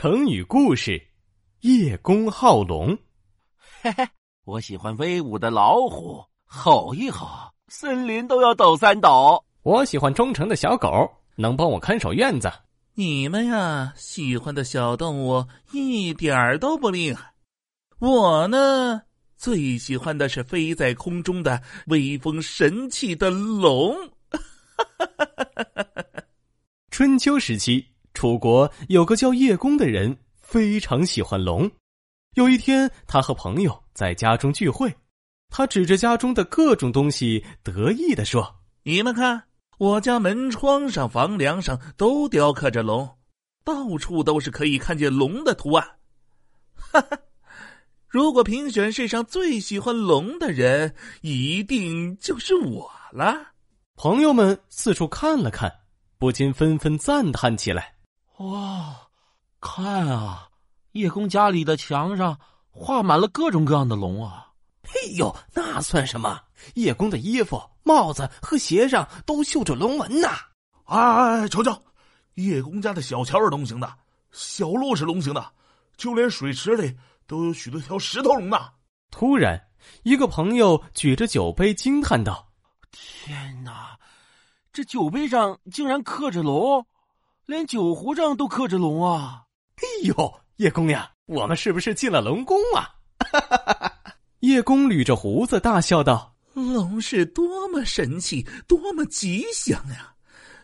成语故事：叶公好龙。嘿嘿，我喜欢威武的老虎，吼一吼，森林都要抖三抖。我喜欢忠诚的小狗，能帮我看守院子。你们呀，喜欢的小动物一点儿都不厉害。我呢，最喜欢的是飞在空中的威风神气的龙。春秋时期。楚国有个叫叶公的人，非常喜欢龙。有一天，他和朋友在家中聚会，他指着家中的各种东西，得意的说：“你们看，我家门窗上、房梁上都雕刻着龙，到处都是可以看见龙的图案。哈哈，如果评选世上最喜欢龙的人，一定就是我了。”朋友们四处看了看，不禁纷纷赞叹起来。哇，看啊！叶公家里的墙上画满了各种各样的龙啊！嘿呦，那算什么？叶公的衣服、帽子和鞋上都绣着龙纹呢！哎，瞧瞧，叶公家的小桥是龙形的，小路是龙形的，就连水池里都有许多条石头龙呢！突然，一个朋友举着酒杯惊叹道：“天哪，这酒杯上竟然刻着龙！”连酒壶上都刻着龙啊！哎呦，叶公呀，我们是不是进了龙宫啊？叶公捋着胡子大笑道：“龙是多么神奇，多么吉祥呀！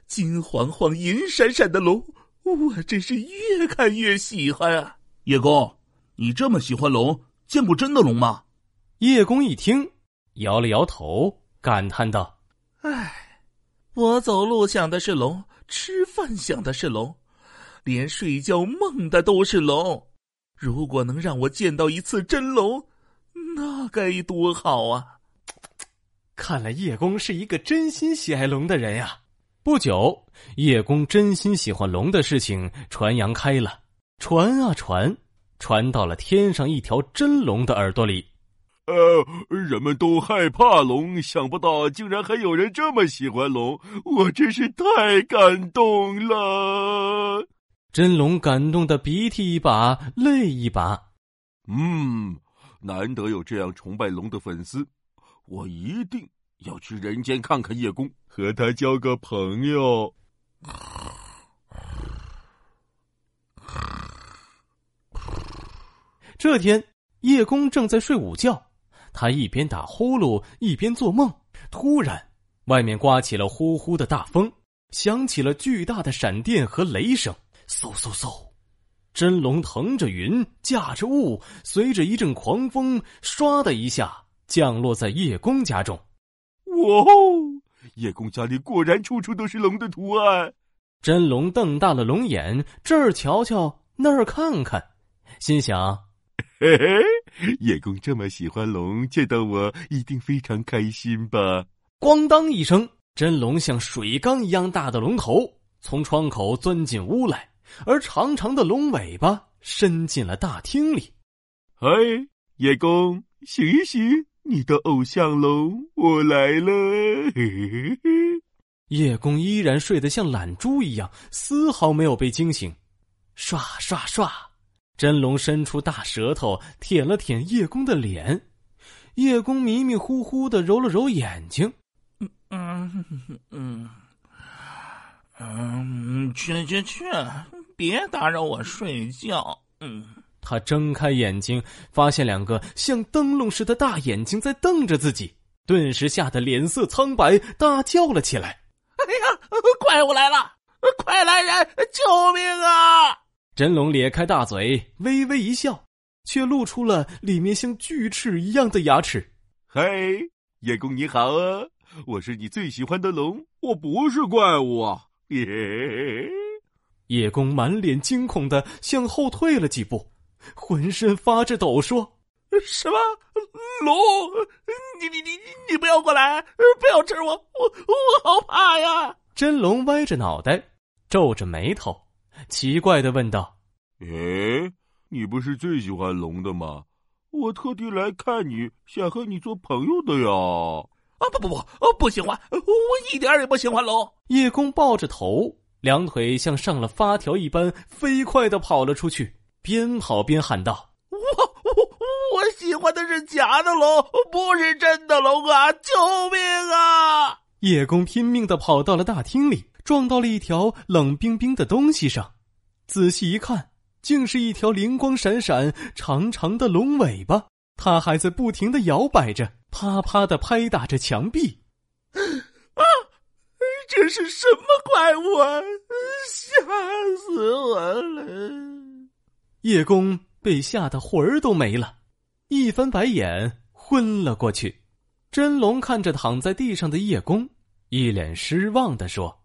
金黄黄、银闪闪的龙，我真是越看越喜欢啊！”叶公，你这么喜欢龙，见过真的龙吗？叶公一听，摇了摇头，感叹道：“唉，我走路想的是龙。”吃饭想的是龙，连睡觉梦的都是龙。如果能让我见到一次真龙，那该多好啊！看来叶公是一个真心喜爱龙的人呀。不久，叶公真心喜欢龙的事情传扬开了，传啊传，传到了天上一条真龙的耳朵里。呃，人们都害怕龙，想不到竟然还有人这么喜欢龙，我真是太感动了。真龙感动的鼻涕一把泪一把。嗯，难得有这样崇拜龙的粉丝，我一定要去人间看看叶公，和他交个朋友。这天，叶公正在睡午觉。他一边打呼噜一边做梦，突然，外面刮起了呼呼的大风，响起了巨大的闪电和雷声，嗖嗖嗖，真龙腾着云，驾着雾，随着一阵狂风，唰的一下降落在叶公家中。哇哦！叶公家里果然处处都是龙的图案。真龙瞪大了龙眼，这儿瞧瞧，那儿看看，心想。嘿嘿，叶公这么喜欢龙，见到我一定非常开心吧？咣当一声，真龙像水缸一样大的龙头从窗口钻进屋来，而长长的龙尾巴伸进了大厅里。嗨，叶公，醒一醒，你的偶像龙，我来了！嘿嘿嘿。叶公依然睡得像懒猪一样，丝毫没有被惊醒。刷刷刷。真龙伸出大舌头舔了舔叶公的脸，叶公迷迷糊糊的揉了揉眼睛，嗯嗯嗯嗯，去去去，别打扰我睡觉。嗯，他睁开眼睛，发现两个像灯笼似的大眼睛在瞪着自己，顿时吓得脸色苍白，大叫了起来：“哎呀，怪物来了！快来人，救命啊！”真龙咧开大嘴，微微一笑，却露出了里面像锯齿一样的牙齿。嘿，叶公你好啊！我是你最喜欢的龙，我不是怪物啊！耶！叶公满脸惊恐的向后退了几步，浑身发着抖，说：“什么龙？你你你你不要过来！不要吃我！我我好怕呀！”真龙歪着脑袋，皱着眉头。奇怪的问道：“哎，你不是最喜欢龙的吗？我特地来看你，想和你做朋友的呀！”啊，不不不，不喜欢，我一点也不喜欢龙。叶公抱着头，两腿像上了发条一般飞快的跑了出去，边跑边喊道：“我我我喜欢的是假的龙，不是真的龙啊！救命啊！”叶公拼命的跑到了大厅里，撞到了一条冷冰冰的东西上，仔细一看，竟是一条灵光闪闪、长长的龙尾巴，它还在不停的摇摆着，啪啪的拍打着墙壁。啊！这是什么怪物啊！吓死我了！叶公被吓得魂儿都没了，一翻白眼昏了过去。真龙看着躺在地上的叶公，一脸失望的说：“，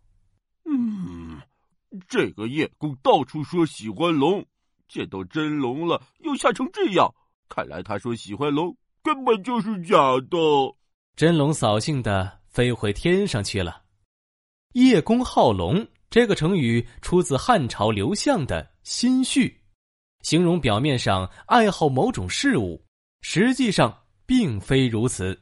这个叶公到处说喜欢龙，见到真龙了又吓成这样，看来他说喜欢龙根本就是假的。”真龙扫兴的飞回天上去了。叶公好龙这个成语出自汉朝刘向的《心绪》，形容表面上爱好某种事物，实际上并非如此。